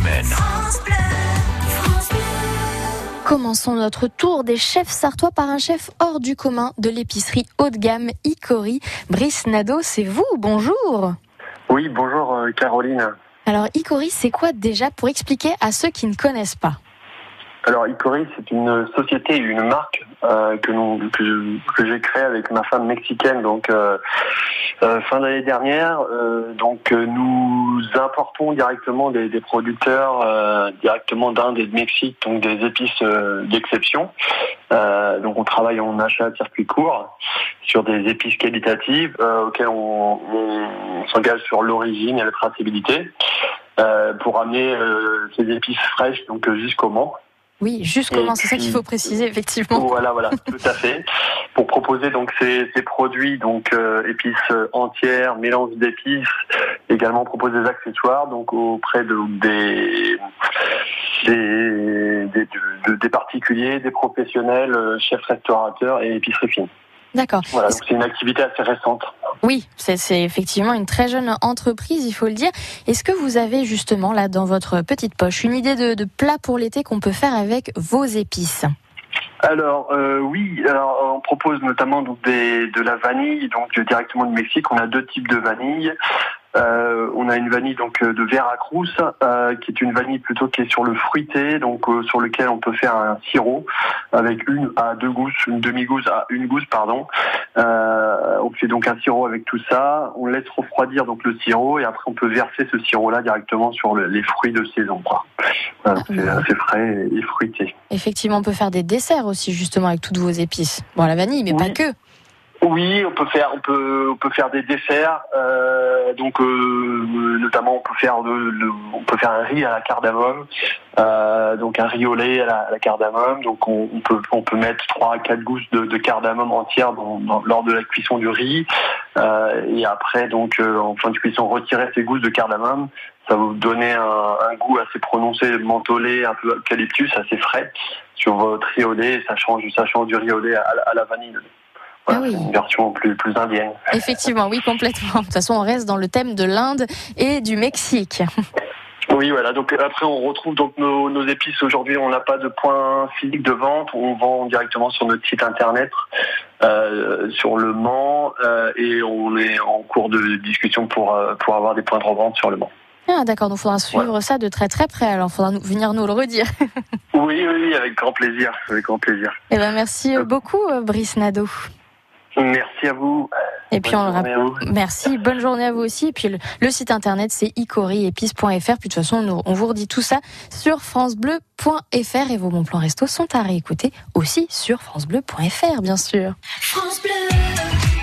Bleu. Commençons notre tour des chefs sartois par un chef hors du commun de l'épicerie haut de gamme Icori. Brice Nadeau, c'est vous, bonjour Oui, bonjour euh, Caroline. Alors Icori, c'est quoi déjà pour expliquer à ceux qui ne connaissent pas? Alors Icori, c'est une société, une marque euh, que, nous, que, que j'ai créée avec ma femme mexicaine donc euh, euh, fin d'année dernière. Euh, donc euh, nous importons directement des, des producteurs euh, directement d'Inde et de Mexique, donc des épices euh, d'exception. Euh, donc on travaille en achat de circuit court sur des épices qualitatives auxquelles on, on s'engage sur l'origine et la traçabilité pour amener ces épices fraîches donc jusqu'au Mans. Oui, juste comment, c'est ça qu'il faut préciser, effectivement. Voilà, voilà, tout à fait. Pour proposer donc ces, ces produits, donc euh, épices entières, mélange d'épices, également proposer des accessoires, donc auprès de des des, des, de- des particuliers, des professionnels, euh, chefs restaurateurs et épicerie fine. D'accord. Voilà, donc c'est une activité assez récente. Oui, c'est c'est effectivement une très jeune entreprise, il faut le dire. Est-ce que vous avez justement là dans votre petite poche une idée de, de plat pour l'été qu'on peut faire avec vos épices? Alors euh, oui, alors on propose notamment donc des, de la vanille donc euh, directement du Mexique. On a deux types de vanille. Euh, on a une vanille donc euh, de Veracruz euh, qui est une vanille plutôt qui est sur le fruité donc euh, sur lequel on peut faire un sirop avec une à deux gousses, une demi gousse à une gousse pardon. On fait donc un sirop avec tout ça. On laisse refroidir donc le sirop et après on peut verser ce sirop là directement sur le- les fruits de saison. Quoi. Voilà, c'est assez frais et fruité. Effectivement, on peut faire des desserts aussi justement avec toutes vos épices. Bon, la vanille, mais Oui. pas que. Oui, on peut faire, on peut, on peut faire des desserts. euh, donc, euh, notamment, on peut faire on peut faire un riz à la cardamome. euh, donc un riz au lait à la, cardamome. Donc, on, peut, on peut mettre trois à quatre gousses de, cardamome entière lors de la cuisson du riz. Et après, donc, en fin de cuisson, retirer ces gousses de cardamome. Ça va vous donner un, goût assez prononcé, mentholé, un peu eucalyptus, assez frais sur votre riz au lait. Ça change, ça change du riz au lait à, la- à la vanille. Voilà, Ah oui. c'est une version plus, plus indienne. Effectivement, oui, complètement. De toute façon, on reste dans le thème de l'Inde et du Mexique. Oui, voilà. Donc après, on retrouve donc nos, nos épices. Aujourd'hui, on n'a pas de point physique de vente. On vend directement sur notre site internet, euh, sur le Mans, euh, et on est en cours de discussion pour euh, pour avoir des points de revente sur le Mans. Ah, d'accord, donc il faudra suivre ça de très très près. Alors, il faudra nous- venir nous le redire. Oui, oui, avec grand plaisir, avec grand plaisir. Eh ben, merci beaucoup, Brice Nadeau. Merci à vous. Et puis, Bonne on le rappelle. Merci, bonne journée à vous aussi. Et puis le, le site internet c'est icoriépices.fr. Puis de toute façon, nous- on vous redit tout ça sur francebleu.fr et vos bons plans resto sont à réécouter aussi sur francebleu.fr, bien sûr. France Bleu.